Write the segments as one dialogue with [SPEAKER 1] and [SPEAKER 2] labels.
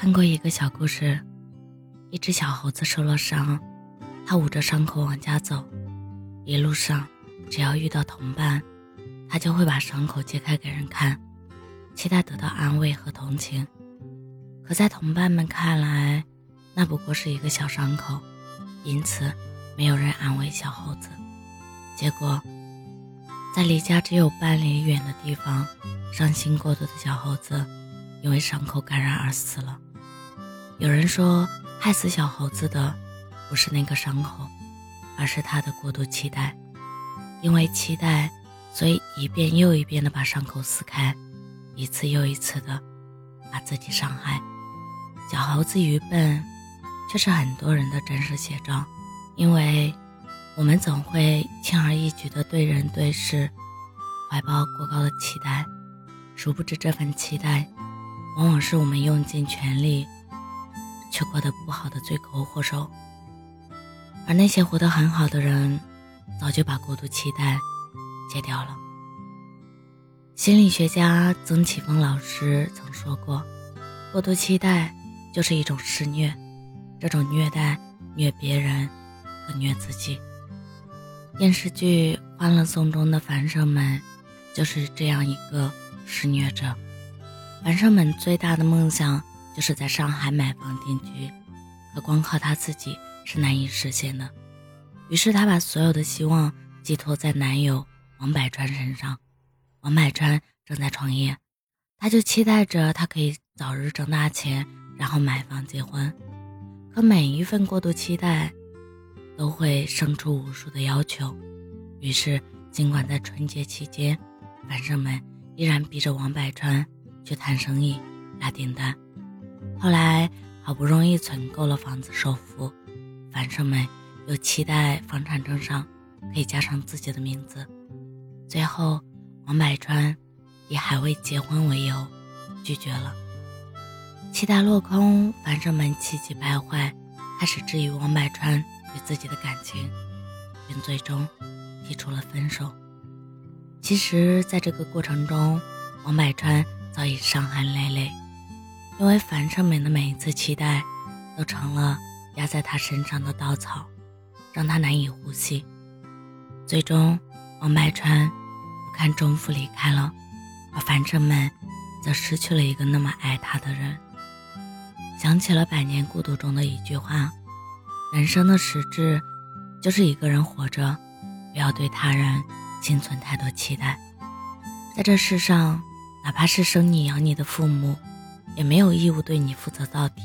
[SPEAKER 1] 看过一个小故事，一只小猴子受了伤，它捂着伤口往家走，一路上只要遇到同伴，它就会把伤口揭开给人看，期待得到安慰和同情。可在同伴们看来，那不过是一个小伤口，因此没有人安慰小猴子。结果，在离家只有半里远的地方，伤心过度的小猴子。因为伤口感染而死了。有人说，害死小猴子的不是那个伤口，而是他的过度期待。因为期待，所以一遍又一遍的把伤口撕开，一次又一次的把自己伤害。小猴子愚笨，却是很多人的真实写照。因为我们总会轻而易举的对人对事怀抱过高的期待，殊不知这份期待。往往是我们用尽全力，却过得不好的罪魁祸首。而那些活得很好的人，早就把过度期待戒掉了。心理学家曾启峰老师曾说过：“过度期待就是一种施虐，这种虐待虐别人，更虐自己。”电视剧《欢乐颂》中的樊胜美就是这样一个施虐者。樊胜美最大的梦想就是在上海买房定居，可光靠她自己是难以实现的。于是她把所有的希望寄托在男友王百川身上。王百川正在创业，她就期待着他可以早日挣大钱，然后买房结婚。可每一份过度期待，都会生出无数的要求。于是，尽管在春节期间，樊胜美依然逼着王百川。去谈生意、拉订单，后来好不容易存够了房子首付，樊胜美又期待房产证上可以加上自己的名字，最后王百川以还未结婚为由拒绝了。期待落空，樊胜美气急败坏，开始质疑王百川对自己的感情，并最终提出了分手。其实，在这个过程中，王百川。早已伤痕累累，因为樊胜美的每一次期待，都成了压在他身上的稻草，让他难以呼吸。最终，王百川不堪重负离开了，而樊胜美则失去了一个那么爱他的人。想起了《百年孤独》中的一句话：“人生的实质，就是一个人活着，不要对他人心存太多期待。”在这世上。哪怕是生你养你的父母，也没有义务对你负责到底，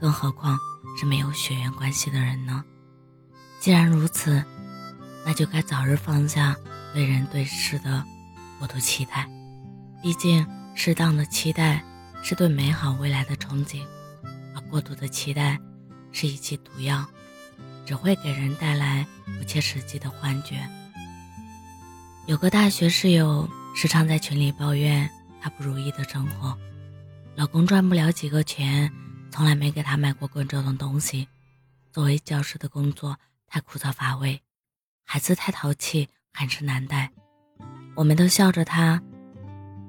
[SPEAKER 1] 更何况是没有血缘关系的人呢？既然如此，那就该早日放下对人对事的过度期待。毕竟，适当的期待是对美好未来的憧憬，而过度的期待是一剂毒药，只会给人带来不切实际的幻觉。有个大学室友。时常在群里抱怨他不如意的生活，老公赚不了几个钱，从来没给她买过贵重的东西。作为教师的工作太枯燥乏味，孩子太淘气，很是难带。我们都笑着他，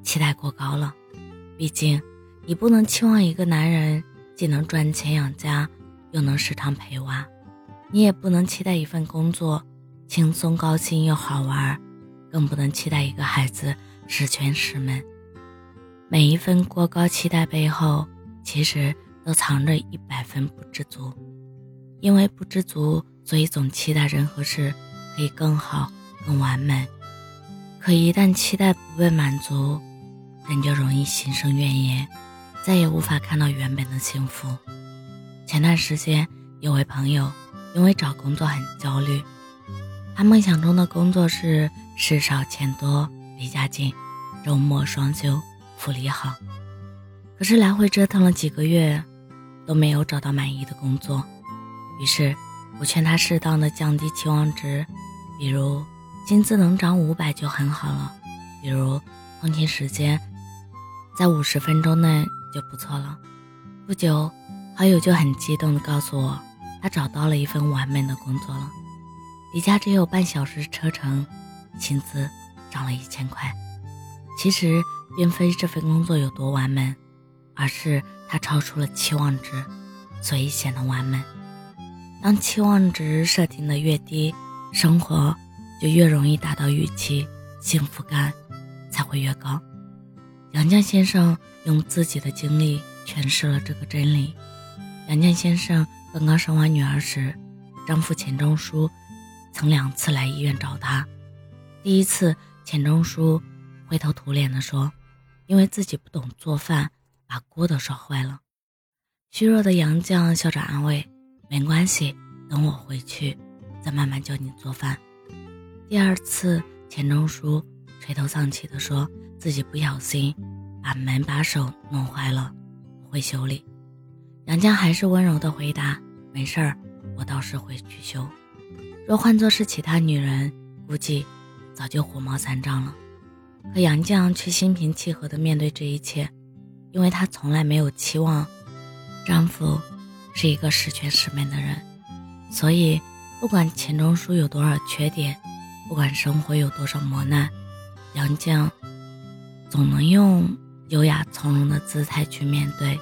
[SPEAKER 1] 期待过高了。毕竟，你不能期望一个男人既能赚钱养家，又能时常陪娃；你也不能期待一份工作轻松高薪又好玩。更不能期待一个孩子十全十美。每一份过高期待背后，其实都藏着一百分不知足。因为不知足，所以总期待任何事可以更好、更完美。可一旦期待不被满足，人就容易心生怨言，再也无法看到原本的幸福。前段时间，有位朋友因为找工作很焦虑，他梦想中的工作是。事少钱多，离家近，周末双休，福利好。可是来回折腾了几个月，都没有找到满意的工作。于是，我劝他适当的降低期望值，比如薪资能涨五百就很好了，比如通勤时间在五十分钟内就不错了。不久，好友就很激动地告诉我，他找到了一份完美的工作了，离家只有半小时车程。薪资涨了一千块，其实并非这份工作有多完美，而是它超出了期望值，所以显得完美。当期望值设定的越低，生活就越容易达到预期，幸福感才会越高。杨绛先生用自己的经历诠释了这个真理。杨绛先生刚刚生完女儿时，丈夫钱钟书曾两次来医院找他。第一次，钱钟书灰头土脸地说：“因为自己不懂做饭，把锅都烧坏了。”虚弱的杨绛笑着安慰。没关系，等我回去，再慢慢教你做饭。第二次，钱钟书垂头丧气地说自己不小心把门把手弄坏了，会修理。杨绛还是温柔地回答：“没事儿，我倒是会去修。”若换作是其他女人，估计早就火冒三丈了。可杨绛却心平气和地面对这一切，因为她从来没有期望丈夫。是一个十全十美的人，所以不管钱钟书有多少缺点，不管生活有多少磨难，杨绛总能用优雅从容的姿态去面对，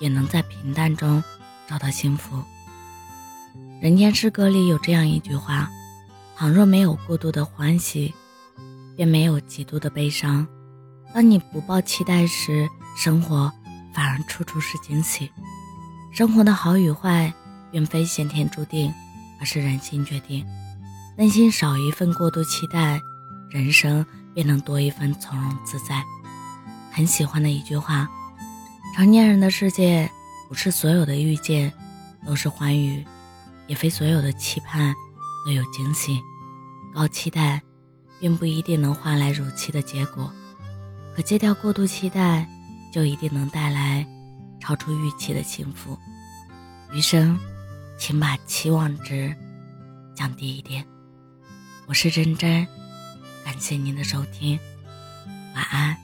[SPEAKER 1] 也能在平淡中找到幸福。《人间失格》里有这样一句话：“倘若没有过度的欢喜，便没有极度的悲伤。当你不抱期待时，生活反而处处是惊喜。”生活的好与坏，并非先天注定，而是人心决定。内心少一份过度期待，人生便能多一份从容自在。很喜欢的一句话：成年人的世界，不是所有的遇见都是欢愉，也非所有的期盼都有惊喜。高期待，并不一定能换来如期的结果，可戒掉过度期待，就一定能带来。超出预期的幸福，余生，请把期望值降低一点。我是真真，感谢您的收听，晚安。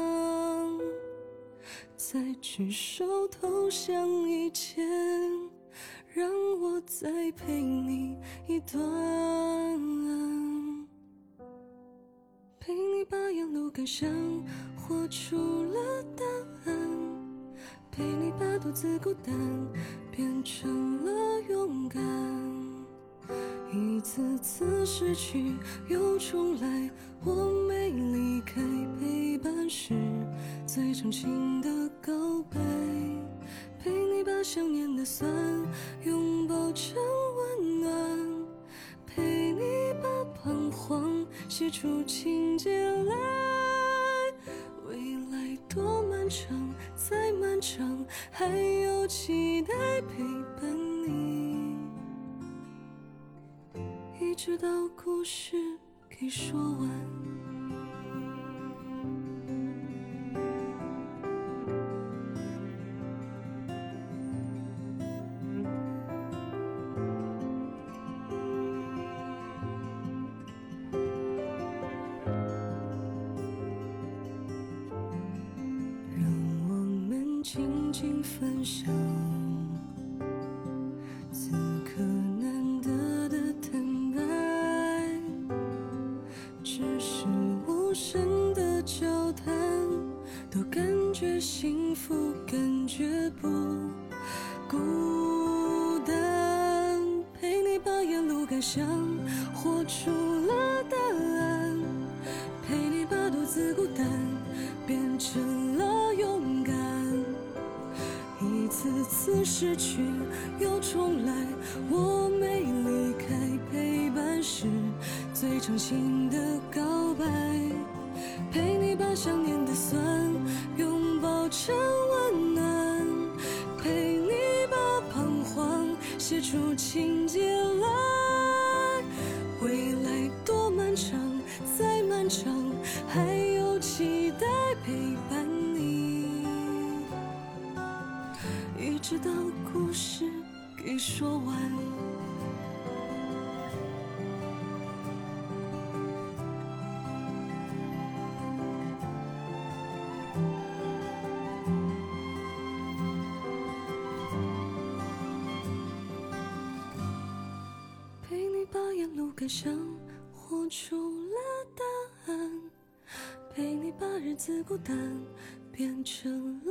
[SPEAKER 2] 再举手投降以前，让我再陪你一段，陪你把沿路感想活出了答案，陪你把独自孤单变成了勇敢，一次次失去又重来，我没离开陪深情的。告白，陪你把想念的酸拥抱成温暖，陪你把彷徨写出情节来。未来多漫长，再漫长，还有期待陪伴你，一直到故事给说完。静静分享此刻难得的坦白，只是无声的交谈，都感觉幸福，感觉不孤单。陪你把沿路感想活出了失去又重来，我没离开，陪伴是最长情的告白。陪你把想念的酸拥抱成温暖，陪你把彷徨写出情节直到故事给说完。陪你把沿路感想活出了答案，陪你把日子孤单变成了。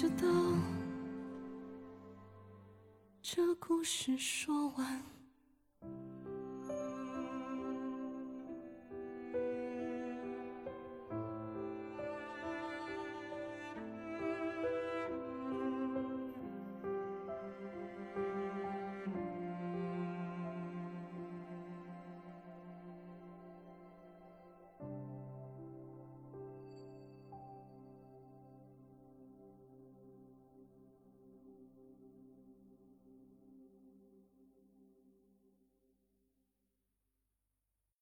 [SPEAKER 2] 直到这故事说完。